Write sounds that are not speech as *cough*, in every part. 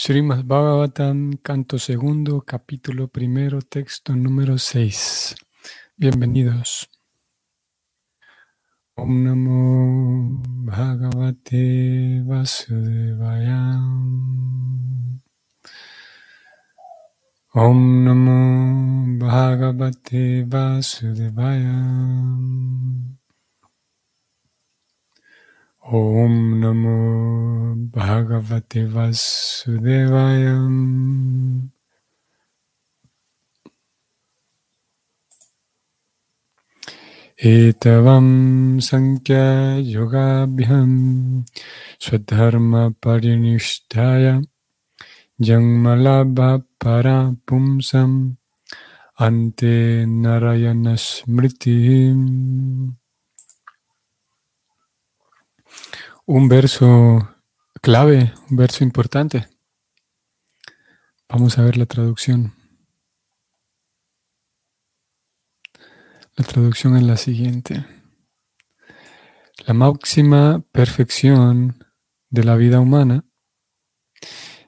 Srimad Bhagavatam, canto segundo, capítulo primero, texto número 6. Bienvenidos. Om Namo Bhagavate Vasudevaya. Om Namo Bhagavate Vasudevaya. Om Namo Bhagavate Vasudevaya. Etavam Sankhya Yogabhyam Swadharma Parinishtaya Jangmalabha Para Pumsam Ante Narayana Un verso clave, un verso importante. Vamos a ver la traducción. La traducción es la siguiente. La máxima perfección de la vida humana,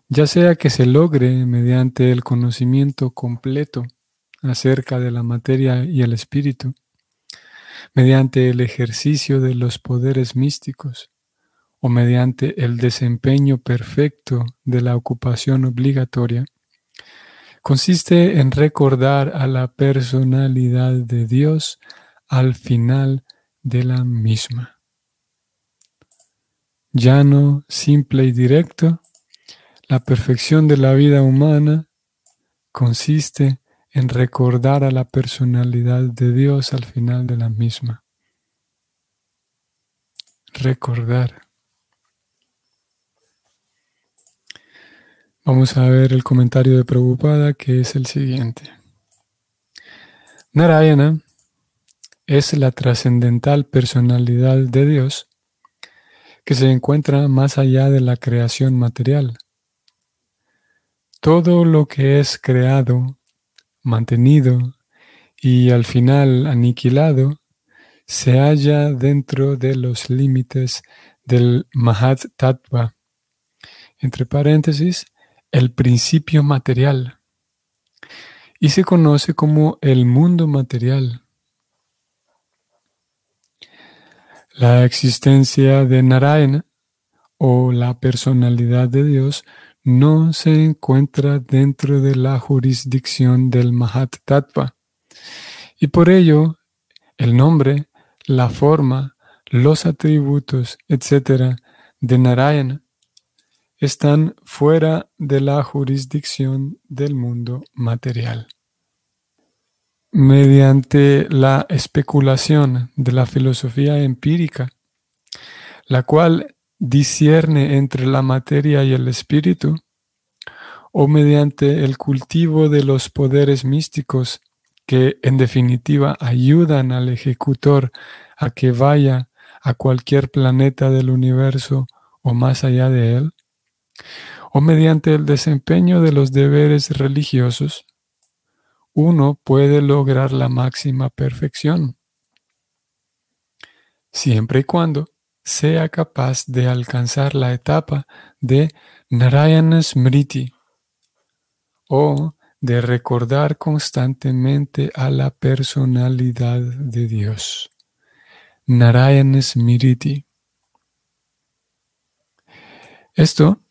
ya sea que se logre mediante el conocimiento completo acerca de la materia y el espíritu, mediante el ejercicio de los poderes místicos o mediante el desempeño perfecto de la ocupación obligatoria, consiste en recordar a la personalidad de Dios al final de la misma. Llano, simple y directo, la perfección de la vida humana consiste en recordar a la personalidad de Dios al final de la misma. Recordar. Vamos a ver el comentario de Prabhupada que es el siguiente. Narayana es la trascendental personalidad de Dios que se encuentra más allá de la creación material. Todo lo que es creado, mantenido y al final aniquilado se halla dentro de los límites del Mahat Tattva. Entre paréntesis, el principio material y se conoce como el mundo material. La existencia de Narayana o la personalidad de Dios no se encuentra dentro de la jurisdicción del Mahat Tattva y por ello el nombre, la forma, los atributos, etc. de Narayana están fuera de la jurisdicción del mundo material. Mediante la especulación de la filosofía empírica, la cual discierne entre la materia y el espíritu, o mediante el cultivo de los poderes místicos que en definitiva ayudan al ejecutor a que vaya a cualquier planeta del universo o más allá de él, o mediante el desempeño de los deberes religiosos, uno puede lograr la máxima perfección, siempre y cuando sea capaz de alcanzar la etapa de Narayana Smriti o de recordar constantemente a la personalidad de Dios. Narayana Smriti. Esto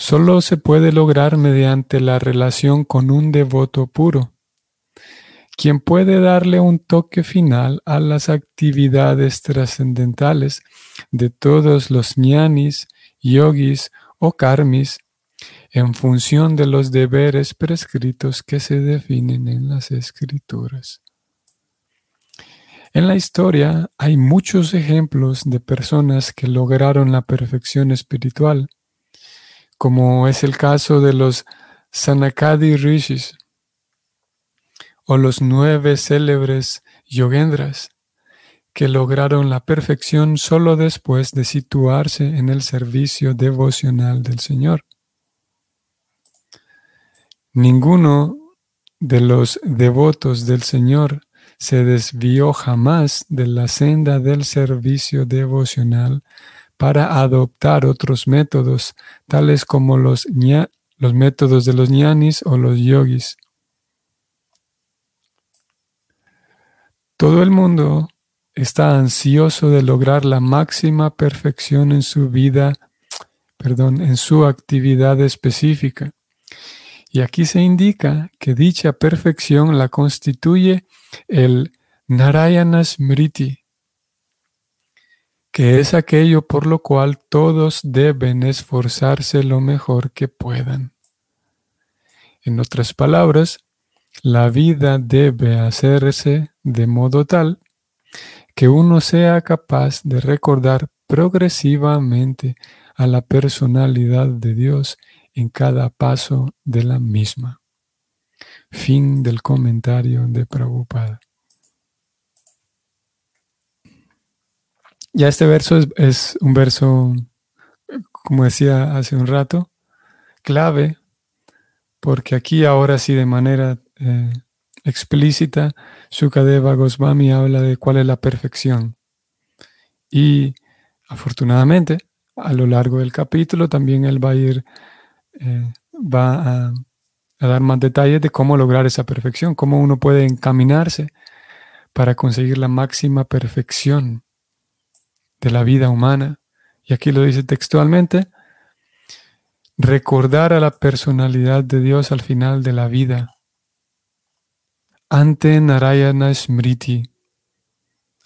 solo se puede lograr mediante la relación con un devoto puro, quien puede darle un toque final a las actividades trascendentales de todos los ñanis, yogis o karmis en función de los deberes prescritos que se definen en las escrituras. En la historia hay muchos ejemplos de personas que lograron la perfección espiritual como es el caso de los Sanakadi Rishis o los nueve célebres yogendras que lograron la perfección solo después de situarse en el servicio devocional del Señor. Ninguno de los devotos del Señor se desvió jamás de la senda del servicio devocional para adoptar otros métodos, tales como los, los métodos de los ñanis o los yogis. Todo el mundo está ansioso de lograr la máxima perfección en su vida, perdón, en su actividad específica. Y aquí se indica que dicha perfección la constituye el Narayana Smriti, que es aquello por lo cual todos deben esforzarse lo mejor que puedan. En otras palabras, la vida debe hacerse de modo tal que uno sea capaz de recordar progresivamente a la personalidad de Dios en cada paso de la misma. Fin del comentario de Prabhupada. Ya este verso es, un verso, como decía hace un rato, clave, porque aquí ahora sí de manera eh, explícita, Sukadeva Goswami habla de cuál es la perfección. Y afortunadamente, a lo largo del capítulo también él va a ir, eh, va a, a dar más detalles de cómo lograr esa perfección, cómo uno puede encaminarse para conseguir la máxima perfección de la vida humana. Y aquí lo dice textualmente, recordar a la personalidad de Dios al final de la vida. Ante Narayana Smriti.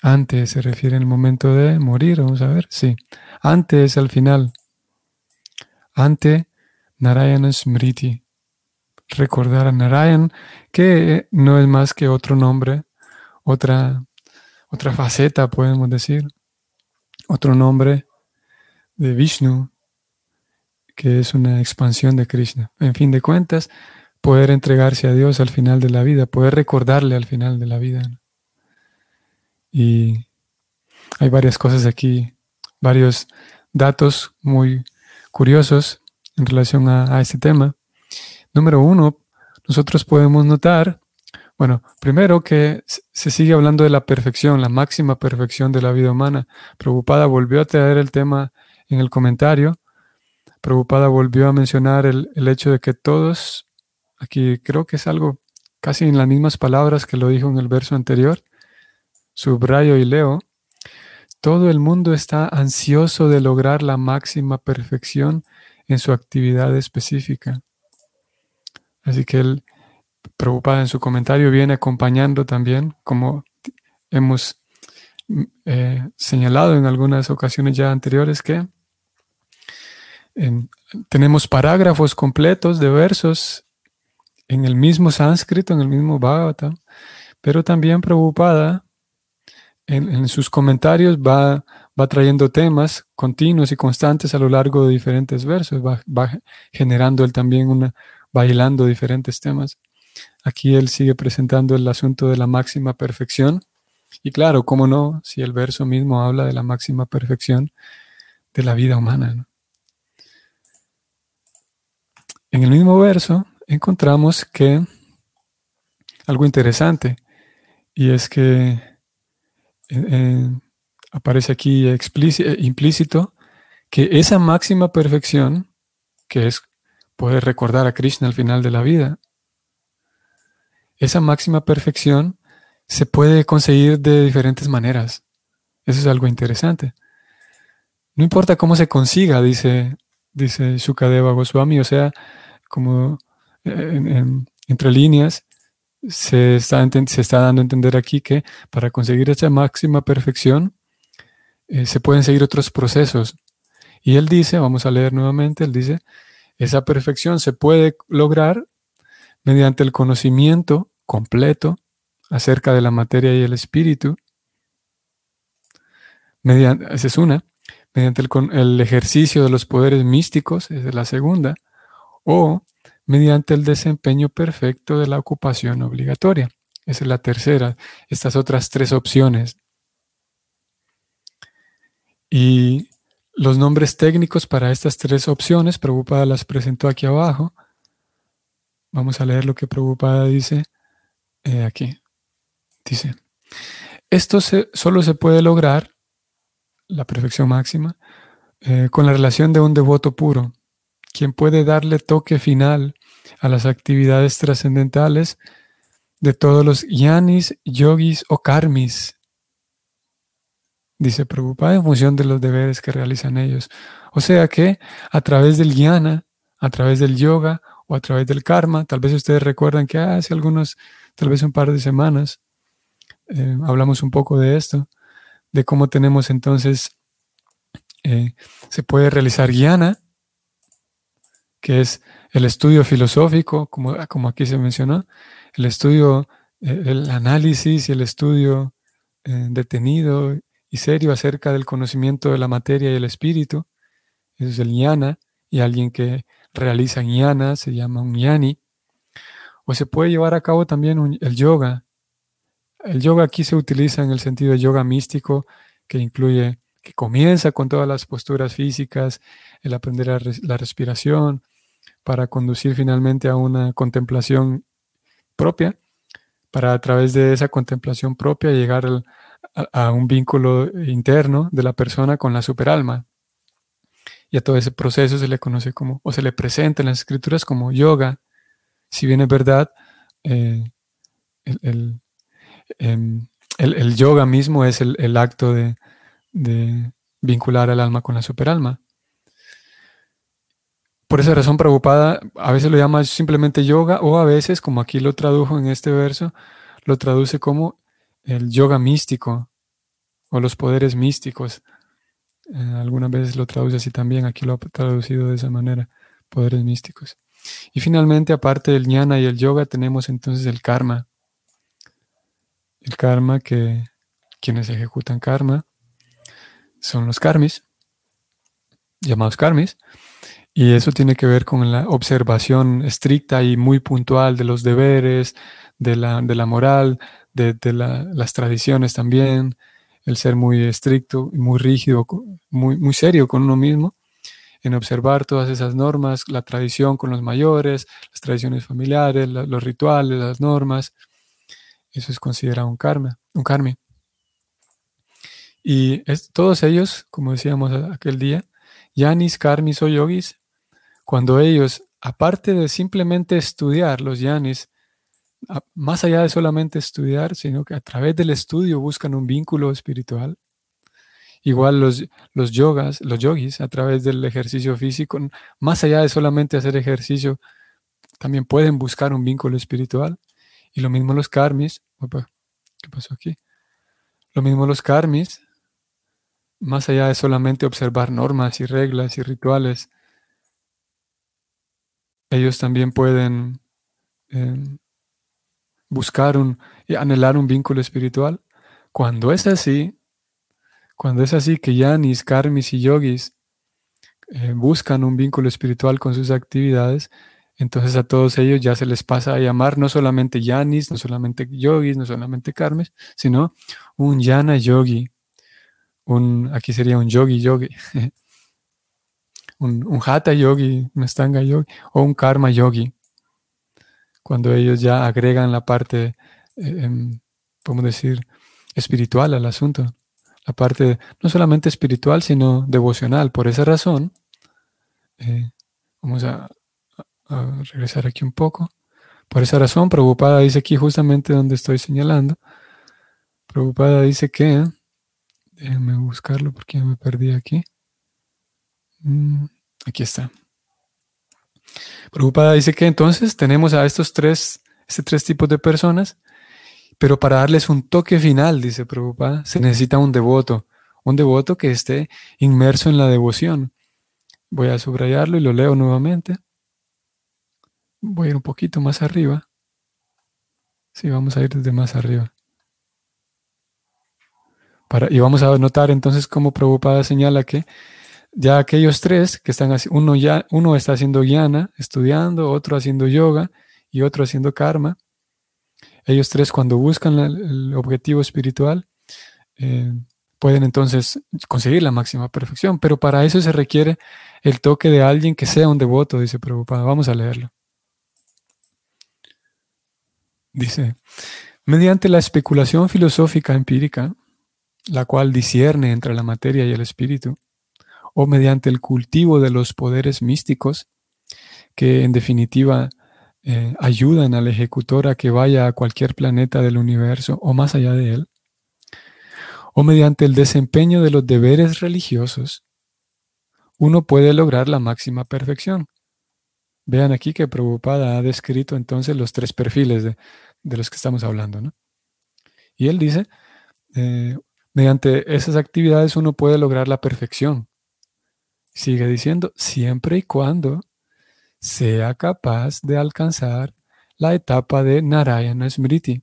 Antes se refiere al momento de morir, vamos a ver, sí. Antes al final. Ante Narayana Smriti. Recordar a Narayan, que no es más que otro nombre, otra, otra faceta, podemos decir, otro nombre de Vishnu, que es una expansión de Krishna. En fin de cuentas, poder entregarse a Dios al final de la vida, poder recordarle al final de la vida. Y hay varias cosas aquí, varios datos muy curiosos en relación a, a este tema. Número uno, nosotros podemos notar bueno, primero que se sigue hablando de la perfección, la máxima perfección de la vida humana. Preocupada volvió a traer el tema en el comentario. Preocupada volvió a mencionar el, hecho de que todos, aquí creo que es algo casi en las mismas palabras que lo dijo en el verso anterior, subrayo y leo, todo el mundo está ansioso de lograr la máxima perfección en su actividad específica. Así que él preocupada en su comentario viene acompañando también, como hemos eh, señalado en algunas ocasiones ya anteriores, que tenemos parágrafos completos de versos en el mismo sánscrito, en el mismo Bhagavatam, pero también preocupada en, sus comentarios va, va, trayendo temas continuos y constantes a lo largo de diferentes versos, va, va generando él también una, bailando diferentes temas. Aquí él sigue presentando el asunto de la máxima perfección. Y claro, cómo no, si el verso mismo habla de la máxima perfección de la vida humana. En el mismo verso encontramos que algo interesante, y es que eh, eh, aparece aquí implícito que esa máxima perfección, que es poder recordar a Krishna al final de la vida, esa máxima perfección se puede conseguir de diferentes maneras. Eso es algo interesante. No importa cómo se consiga, dice, dice Shukadeva Goswami, o sea, como eh, entre líneas, se está, se está, dando a entender aquí que para conseguir esa máxima perfección eh, se pueden seguir otros procesos. Y él dice, vamos a leer nuevamente, él dice, esa perfección se puede lograr mediante el conocimiento completo acerca de la materia y el espíritu, esa es una, mediante el, ejercicio de los poderes místicos, esa es la segunda, o mediante el desempeño perfecto de la ocupación obligatoria. Esa es la tercera, estas otras tres opciones. Y los nombres técnicos para estas tres opciones, Prabhupada las presentó aquí abajo. Vamos a leer lo que Prabhupada dice eh, aquí. Dice, esto solo se puede lograr, la perfección máxima, eh, con la relación de un devoto puro, quien puede darle toque final a las actividades trascendentales de todos los yanis, yogis o karmis, dice Prabhupada, en función de los deberes que realizan ellos. O sea que a través del jnana, a través del yoga o a través del karma, tal vez ustedes recuerdan que hace algunos, tal vez un par de semanas, eh, hablamos un poco de esto, de cómo tenemos entonces, eh, se puede realizar jnana, que es el estudio filosófico, como, como aquí se mencionó, el estudio, eh, el análisis y el estudio detenido y serio acerca del conocimiento de la materia y el espíritu. Eso es el jnana, y alguien que realiza jnana se llama un jnani. O se puede llevar a cabo también el yoga. El yoga aquí se utiliza en el sentido de yoga místico, que incluye, que comienza con todas las posturas físicas, el aprender la respiración, para conducir finalmente a una contemplación propia, para a través de esa contemplación propia llegar al, a, un vínculo interno de la persona con la superalma. Y a todo ese proceso se le conoce como, o se le presenta en las escrituras como yoga. Si bien es verdad, eh, em, el, yoga mismo es el, acto de, vincular al alma con la superalma. Por esa razón, preocupada a veces lo llama simplemente yoga o a veces, como aquí lo tradujo en este verso, lo traduce como el yoga místico o los poderes místicos. Eh, algunas veces lo traduce así también, aquí lo ha traducido de esa manera, poderes místicos. Y finalmente, aparte del jnana y el yoga, tenemos entonces el karma. El karma que quienes ejecutan karma son los karmis, llamados karmis, y eso tiene que ver con la observación estricta y muy puntual de los deberes, de la, de la moral, de, las tradiciones también, el ser muy estricto, muy rígido, muy, muy serio con uno mismo, en observar todas esas normas, la tradición con los mayores, las tradiciones familiares, los rituales, las normas. Eso es considerado un karma, un karma. Y es, todos ellos, como decíamos aquel día, yanis, karmis o yogis, cuando ellos, aparte de simplemente estudiar los yanis, más allá de solamente estudiar, sino que a través del estudio buscan un vínculo espiritual. Igual los, los yogas, los yogis, a través del ejercicio físico, más allá de solamente hacer ejercicio, también pueden buscar un vínculo espiritual. Y lo mismo los karmis. ¿Qué pasó aquí? Lo mismo los karmis, más allá de solamente observar normas y reglas y rituales, ellos también pueden em, buscar un, y anhelar un vínculo espiritual. Cuando es así, cuando es así que yanis, karmis y yogis eh, buscan un vínculo espiritual con sus actividades, entonces a todos ellos ya se les pasa a llamar no solamente yanis, no solamente yogis, no solamente karmis, sino un yana yogi. Un, aquí sería un yogi yogi. *laughs* un, un hatha yogi, un stanga yogi o un karma yogi cuando ellos ya agregan la parte, eh, em, podemos decir, espiritual al asunto, la parte no solamente espiritual, sino devocional. Por esa razón, eh, vamos a, regresar aquí un poco. Por esa razón, Preocupada dice aquí justamente donde estoy señalando. Preocupada dice que, déjenme buscarlo porque ya me perdí aquí. Mm, aquí está. Preocupada dice que entonces tenemos a estos tres, este tres tipos de personas, pero para darles un toque final, dice Preocupada, se necesita un devoto, un devoto que esté inmerso en la devoción. Voy a subrayarlo y lo leo nuevamente. Voy a ir un poquito más arriba. Sí, vamos a ir desde más arriba. Para, y vamos a notar entonces cómo Preocupada señala que ya aquellos tres que están uno ya uno está haciendo guiana, estudiando, otro haciendo yoga y otro haciendo karma. Ellos tres cuando buscan el objetivo espiritual eh, pueden entonces conseguir la máxima perfección, pero para eso se requiere el toque de alguien que sea un devoto, dice Prabhupada. Vamos a leerlo. Dice, mediante la especulación filosófica empírica, la cual discierne entre la materia y el espíritu, o mediante el cultivo de los poderes místicos, que en definitiva eh, ayudan al ejecutor a que vaya a cualquier planeta del universo o más allá de él, o mediante el desempeño de los deberes religiosos, uno puede lograr la máxima perfección. Vean aquí que Prabhupada ha descrito entonces los tres perfiles de, los que estamos hablando. ¿no? Y él dice, eh, mediante esas actividades uno puede lograr la perfección. Sigue diciendo, siempre y cuando sea capaz de alcanzar la etapa de Narayana Smriti,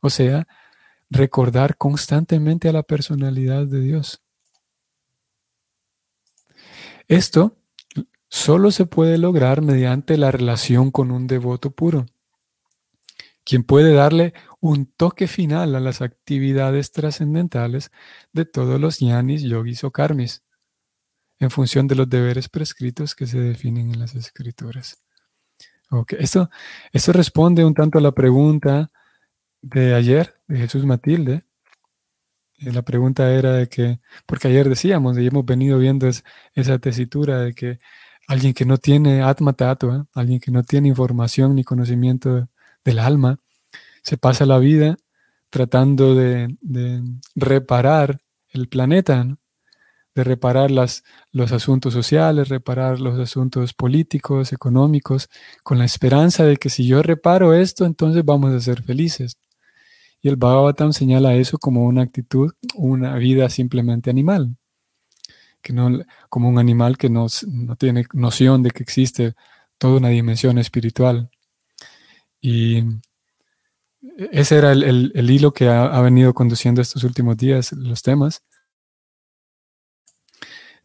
o sea, recordar constantemente a la personalidad de Dios. Esto solo se puede lograr mediante la relación con un devoto puro, quien puede darle un toque final a las actividades trascendentales de todos los ñanis, yogis o karmis, en función de los deberes prescritos que se definen en las escrituras. Okay. Esto, esto responde un tanto a la pregunta de ayer de Jesús Matilde. Eh, la pregunta era de que, porque ayer decíamos, y hemos venido viendo esa tesitura de que alguien que no tiene atma tatua, alguien que no tiene información ni conocimiento del alma, se pasa la vida tratando de, reparar el planeta, de reparar las, los asuntos sociales, reparar los asuntos políticos, económicos, con la esperanza de que si yo reparo esto, entonces vamos a ser felices. Y el Bhagavatam señala eso como una actitud, una vida simplemente animal, que no, como un animal que no, no tiene noción de que existe toda una dimensión espiritual. Y ese era el, hilo que ha, venido conduciendo estos últimos días los temas.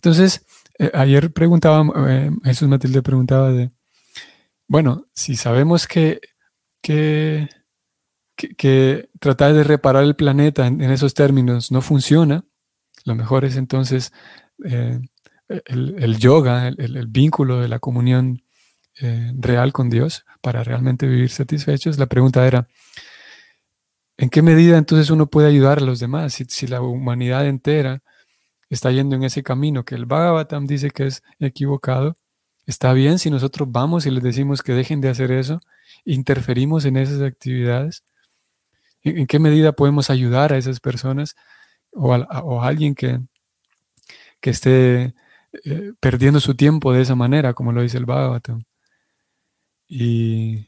Entonces, eh, ayer preguntaba, eh, Jesús Matilde preguntaba de, bueno, si sabemos que, que, que, tratar de reparar el planeta en, esos términos no funciona, lo mejor es entonces eh, el, yoga, el, vínculo de la comunión real con Dios para realmente vivir satisfechos. La pregunta era, ¿En qué medida entonces uno puede ayudar a los demás si, la humanidad entera está yendo en ese camino que el Bhagavatam dice que es equivocado? Está bien si nosotros vamos y les decimos que dejen de hacer eso, interferimos en esas actividades. ¿En, qué medida podemos ayudar a esas personas o a, alguien que, que esté eh, perdiendo su tiempo de esa manera, como lo dice el Bhagavatam? Y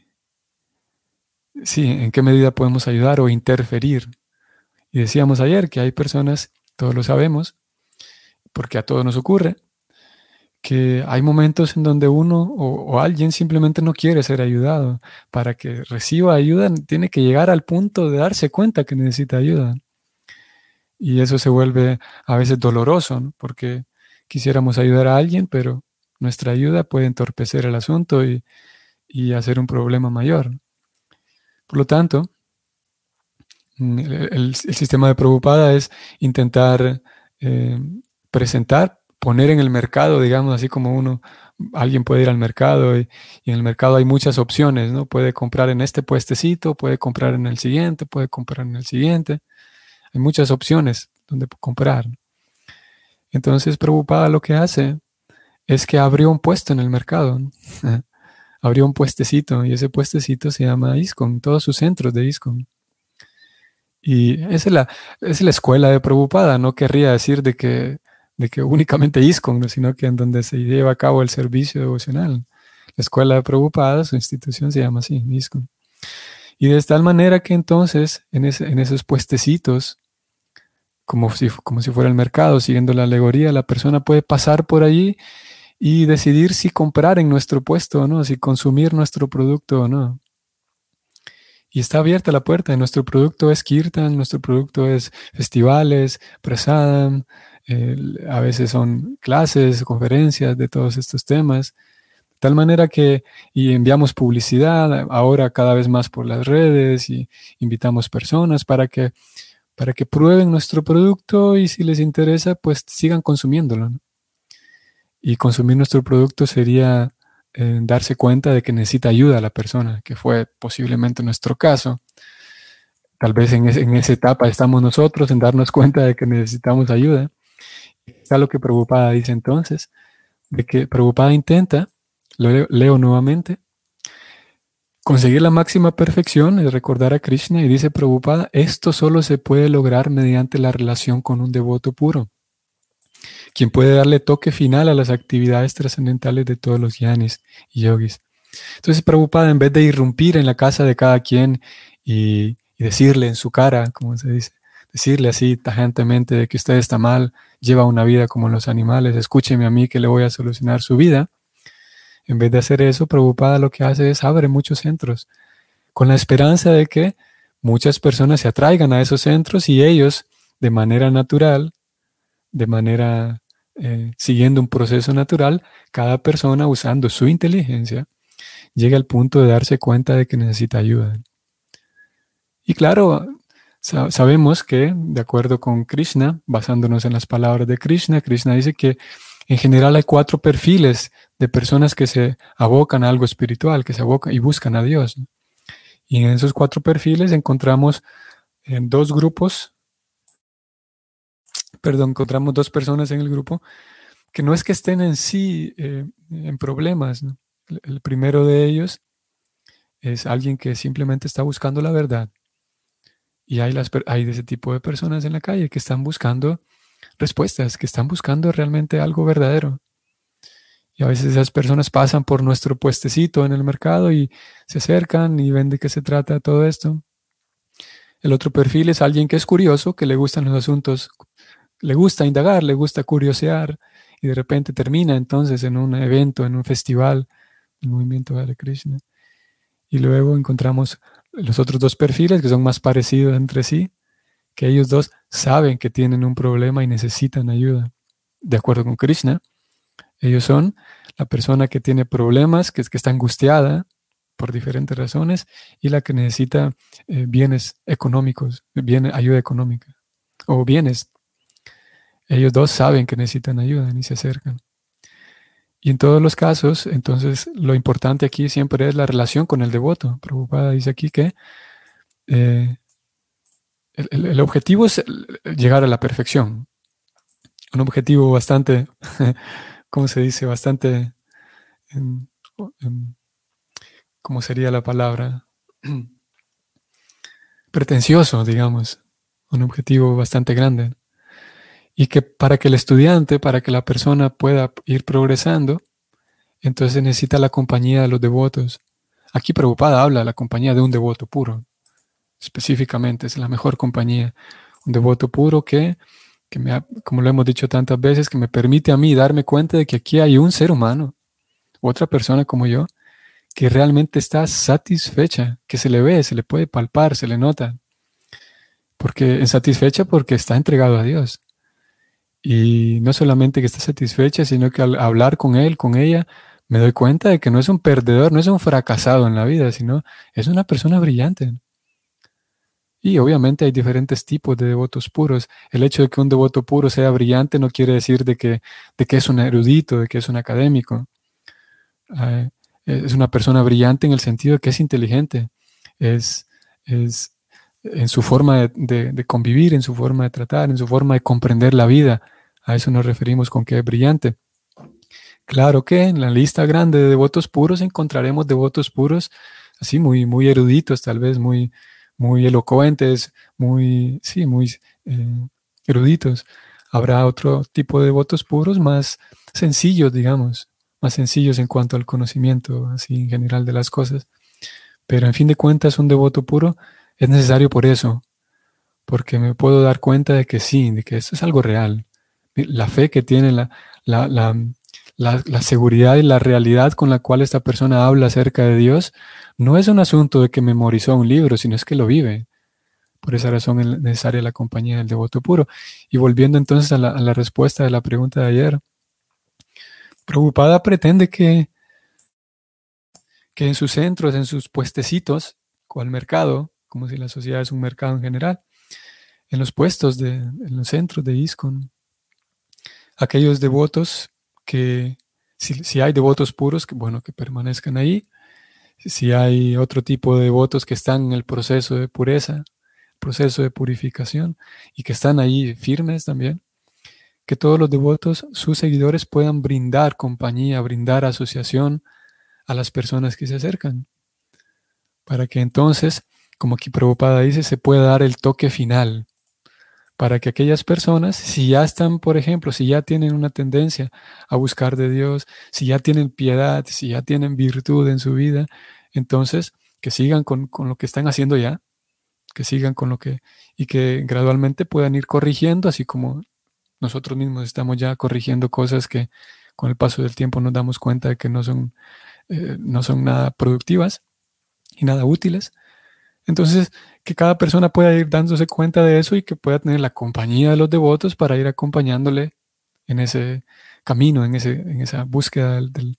sí, en qué medida podemos ayudar o interferir. Y decíamos ayer que hay personas, todos lo sabemos, porque a todos nos ocurre, que hay momentos en donde uno o, alguien simplemente no quiere ser ayudado. Para que reciba ayuda, tiene que llegar al punto de darse cuenta que necesita ayuda. Y eso se vuelve a veces doloroso, porque quisiéramos ayudar a alguien, pero nuestra ayuda puede entorpecer el asunto y, y hacer un problema mayor. Por lo tanto, mm, el, sistema de Prabhupada es intentar eh, presentar, poner en el mercado, digamos, así como uno, alguien puede ir al mercado y, en el mercado hay muchas opciones, ¿no? Puede comprar en este puestecito, puede comprar en el siguiente, puede comprar en el siguiente. Hay muchas opciones donde comprar. Entonces, Prabhupada lo que hace es que abrió un puesto en el mercado. *laughs* abrió un puestecito y ese puestecito se llama ISCON, todos sus centros de ISCON. Y esa es la, es la escuela de Prabhupada, no querría decir de que, de que únicamente ISCON, sino que en donde se lleva a cabo el servicio devocional. La escuela de Prabhupada, su institución se llama así, ISCON. Y de tal manera que entonces en, esos puestecitos, como si, como si fuera el mercado, siguiendo la alegoría, la persona puede pasar por allí y decidir si comprar en nuestro puesto o no, si consumir nuestro producto o no. Y está abierta la puerta. Nuestro producto es Kirtan, nuestro producto es festivales, prasadam, a veces son clases, conferencias de todos estos temas. De tal manera que y enviamos publicidad ahora cada vez más por las redes y invitamos personas para que, para que prueben nuestro producto y si les interesa, pues sigan consumiéndolo. Y consumir nuestro producto sería eh, darse cuenta de que necesita ayuda a la persona, que fue posiblemente nuestro caso. Tal vez en, esa etapa estamos nosotros en darnos cuenta de que necesitamos ayuda. Está lo que Prabhupada dice entonces, de que Prabhupada intenta, lo leo, nuevamente, conseguir la máxima perfección es recordar a Krishna y dice Prabhupada, esto solo se puede lograr mediante la relación con un devoto puro, quien puede darle toque final a las actividades trascendentales de todos los yanis y yogis. Entonces Prabhupada, en vez de irrumpir en la casa de cada quien y, y decirle en su cara, como se dice, decirle así tajantemente de que usted está mal, lleva una vida como los animales, escúcheme a mí que le voy a solucionar su vida. En vez de hacer eso, Preocupada lo que hace es abre muchos centros, con la esperanza de que muchas personas se atraigan a esos centros y ellos, de manera natural, de manera eh, siguiendo un proceso natural, cada persona usando su inteligencia, llega al punto de darse cuenta de que necesita ayuda. Y claro, sabemos que, de acuerdo con Krishna, basándonos en las palabras de Krishna, Krishna dice que en general hay cuatro perfiles de personas que se abocan a algo espiritual, que se abocan y buscan a Dios. Y en esos cuatro perfiles encontramos en dos grupos, perdón, encontramos dos personas en el grupo que no es que estén en sí eh, en problemas. el primero de ellos es alguien que simplemente está buscando la verdad y hay, las, de ese tipo de personas en la calle que están buscando respuestas, que están buscando realmente algo verdadero. Y a veces esas personas pasan por nuestro puestecito en el mercado y se acercan y ven de qué se trata todo esto. El otro perfil es alguien que es curioso, que le gustan los asuntos, le gusta indagar, le gusta curiosear y de repente termina entonces en un evento, en un festival, el movimiento de Krishna. Y luego encontramos los otros dos perfiles que son más parecidos entre sí, que ellos dos saben que tienen un problema y necesitan ayuda. De acuerdo con Krishna, ellos son la persona que tiene problemas, que, que está angustiada por diferentes razones y la que necesita eh, bienes económicos, ayuda económica o bienes. Ellos dos saben que necesitan ayuda y se acercan. Y en todos los casos, entonces, lo importante aquí siempre es la relación con el devoto. Prabhupada dice aquí que eh, el, objetivo es llegar a la perfección. Un objetivo bastante, *laughs* ¿cómo se dice? Bastante, ¿cómo sería la palabra? *clears throat* Pretencioso, digamos. Un objetivo bastante grande y que para que el estudiante, para que la persona pueda ir progresando, entonces necesita la compañía de los devotos. Aquí Prabhupada habla la compañía de un devoto puro, específicamente, es la mejor compañía. Un devoto puro que, que me como lo hemos dicho tantas veces, que me permite a mí darme cuenta de que aquí hay un ser humano, otra persona como yo, que realmente está satisfecha, que se le ve, se le puede palpar, se le nota. Porque es satisfecha porque está entregado a Dios. Y no solamente que está satisfecha, sino que al hablar con él, con ella, me doy cuenta de que no es un perdedor, no es un fracasado en la vida, sino es una persona brillante. Y obviamente hay diferentes tipos de devotos puros. El hecho de que un devoto puro sea brillante no quiere decir de que, de que es un erudito, de que es un académico. Eh, es una persona brillante en el sentido de que es inteligente, es, es en su forma de, convivir, en su forma de tratar, en su forma de comprender la vida. A eso nos referimos con que es brillante. Claro que en la lista grande de devotos puros encontraremos devotos puros, así muy, muy eruditos, tal vez muy, muy elocuentes, muy, sí, muy eh, eruditos. Habrá otro tipo de devotos puros más sencillos, digamos, más sencillos en cuanto al conocimiento, así en general de las cosas. Pero en fin de cuentas, un devoto puro es necesario por eso, porque me puedo dar cuenta de que sí, de que esto es algo real. La fe que tiene, la, seguridad y la realidad con la cual esta persona habla acerca de Dios, no es un asunto de que memorizó un libro, sino es que lo vive. Por esa razón es necesaria la compañía del devoto puro. Y volviendo entonces a la, a la respuesta de la pregunta de ayer, Preocupada pretende que, que en sus centros, en sus puestecitos, cual mercado, como si la sociedad es un mercado en general, en los puestos, de, en los centros de ISCON. Aquellos devotos que, si, hay devotos puros, que bueno, que permanezcan ahí. Si hay otro tipo de devotos que están en el proceso de pureza, proceso de purificación, y que están ahí firmes también, que todos los devotos, sus seguidores, puedan brindar compañía, brindar asociación a las personas que se acercan. Para que entonces, como aquí Prabhupada dice, se pueda dar el toque final. Para que aquellas personas, si ya están, por ejemplo, si ya tienen una tendencia a buscar de Dios, si ya tienen piedad, si ya tienen virtud en su vida, entonces que sigan con, con lo que están haciendo ya, que sigan con lo que, y que gradualmente puedan ir corrigiendo, así como nosotros mismos estamos ya corrigiendo cosas que con el paso del tiempo nos damos cuenta de que no son, eh, no son nada productivas y nada útiles. Entonces, que cada persona pueda ir dándose cuenta de eso y que pueda tener la compañía de los devotos para ir acompañándole en ese camino, en, ese, en esa búsqueda de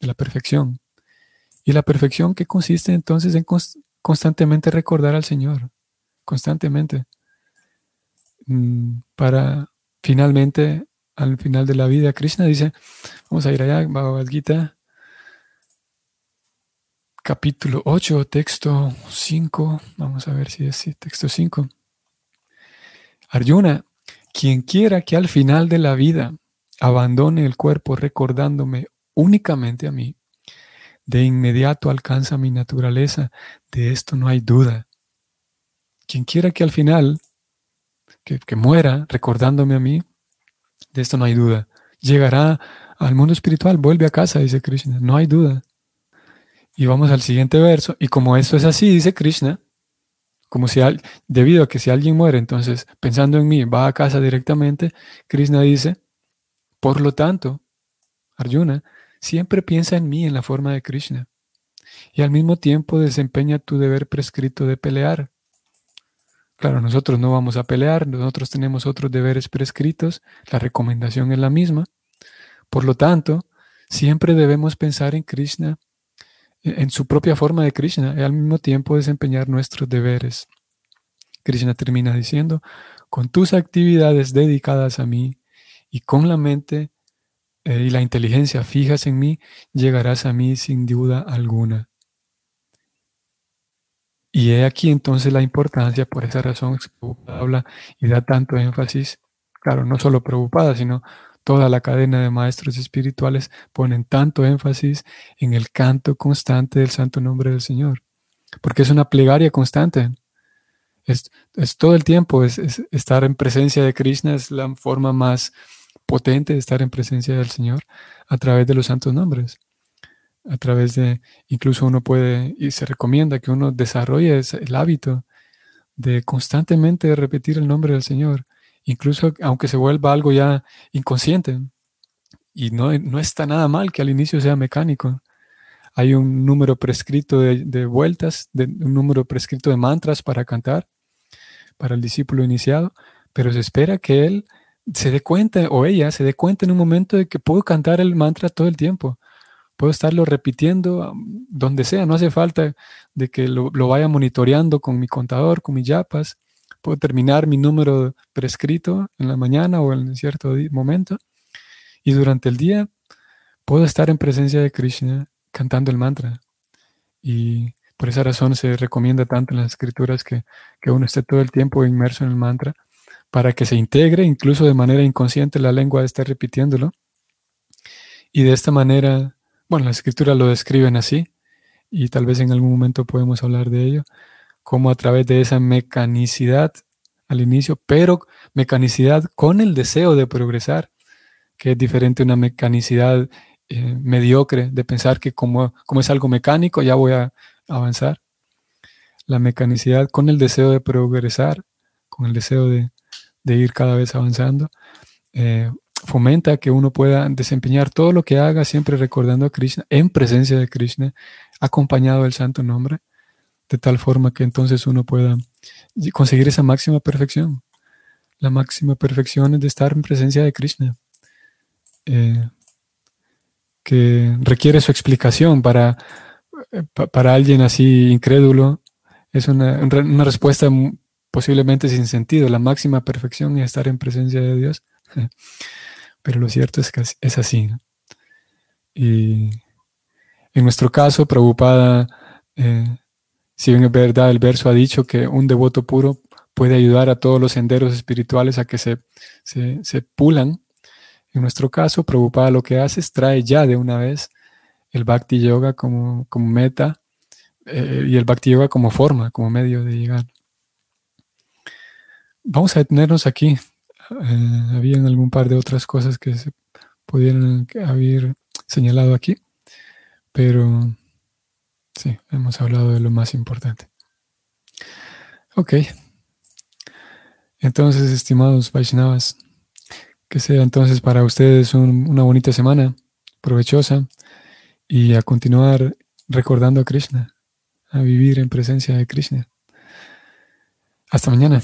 la perfección. Y la perfección que consiste entonces en constantemente recordar al Señor, constantemente, mm, para finalmente, al final de la vida, Krishna dice, vamos a ir allá, Bhagavad Gita, capítulo 8, texto 5, vamos a ver si es texto 5. Arjuna, quien quiera que al final de la vida abandone el cuerpo recordándome únicamente a mí, de inmediato alcanza mi naturaleza, de esto no hay duda. Quien quiera que al final, que, muera recordándome a mí, de esto no hay duda. Llegará al mundo espiritual, vuelve a casa, dice Krishna, no hay duda. Y vamos al siguiente verso, y como esto es así, dice Krishna, como si debido a que si alguien muere, entonces pensando en mí, va a casa directamente, Krishna dice, por lo tanto, Arjuna, Siempre piensa en mí en la forma de Krishna y al mismo tiempo desempeña tu deber prescrito de pelear. Claro, nosotros no vamos a pelear, nosotros tenemos otros deberes prescritos, la recomendación es la misma. Por lo tanto, siempre debemos pensar en Krishna, en su propia forma de Krishna, y al mismo tiempo desempeñar nuestros deberes. Krishna termina diciendo, con tus actividades dedicadas a mí y con la mente eh, y la inteligencia fijas en mí, llegarás a mí sin duda alguna. Y he aquí entonces la importancia, por esa razón habla y da tanto énfasis, claro, no solo preocupada, sino toda la cadena de maestros espirituales ponen tanto énfasis en el canto constante del santo nombre del Señor, porque es una plegaria constante. Es, todo el tiempo, es, estar en presencia de Krishna es la forma más potente de estar en presencia del Señor a través de los santos nombres. A través de, incluso uno puede, y se recomienda que uno desarrolle el hábito de constantemente repetir el nombre del Señor, incluso aunque se vuelva algo ya inconsciente. Y no, no está nada mal que al inicio sea mecánico. Hay un número prescrito de, vueltas, de, un número prescrito de mantras para cantar, para el discípulo iniciado, pero se espera que él se dé cuenta, o ella se dé cuenta en un momento de que puedo cantar el mantra todo el tiempo. Puedo estarlo repitiendo donde sea, no hace falta de que lo, vaya monitoreando con mi contador, con mis yapas. Puedo terminar mi número prescrito en la mañana o en cierto momento. Y durante el día puedo estar en presencia de Krishna cantando el mantra. Y por esa razón se recomienda tanto en las escrituras que, que uno esté todo el tiempo inmerso en el mantra para que se integre, incluso de manera inconsciente, la lengua esté repitiéndolo. Y de esta manera, bueno, las escrituras lo describen así, y tal vez en algún momento podemos hablar de ello, como a través de esa mecanicidad al inicio, pero mecanicidad con el deseo de progresar, que es diferente a una mecanicidad eh, mediocre, de pensar que como, como es algo mecánico, ya voy a avanzar. La mecanicidad con el deseo de progresar, con el deseo de, de ir cada vez avanzando. Eh, fomenta que uno pueda desempeñar todo lo que haga siempre recordando a Krishna, en presencia de Krishna, acompañado del santo nombre, de tal forma que entonces uno pueda conseguir esa máxima perfección. La máxima perfección es de estar en presencia de Krishna, eh, que requiere su explicación para, eh, para alguien así incrédulo. Es una, una respuesta posiblemente sin sentido. La máxima perfección es estar en presencia de Dios. *laughs* Pero lo cierto es que es así. Y en nuestro caso, Prabhupada, eh, si bien es verdad, el verso ha dicho que un devoto puro puede ayudar a todos los senderos espirituales a que se, se, pulan. En nuestro caso, Prabhupada lo que hace es trae ya de una vez el Bhakti Yoga como, como meta eh, y el Bhakti Yoga como forma, como medio de llegar. Vamos a detenernos aquí. Eh, habían algún par de otras cosas que se pudieran haber señalado aquí, pero sí, hemos hablado de lo más importante. Ok. Entonces, estimados Vaishnavas, que sea entonces para ustedes una bonita semana, provechosa, y a continuar recordando a Krishna, a vivir en presencia de Krishna. Hasta mañana.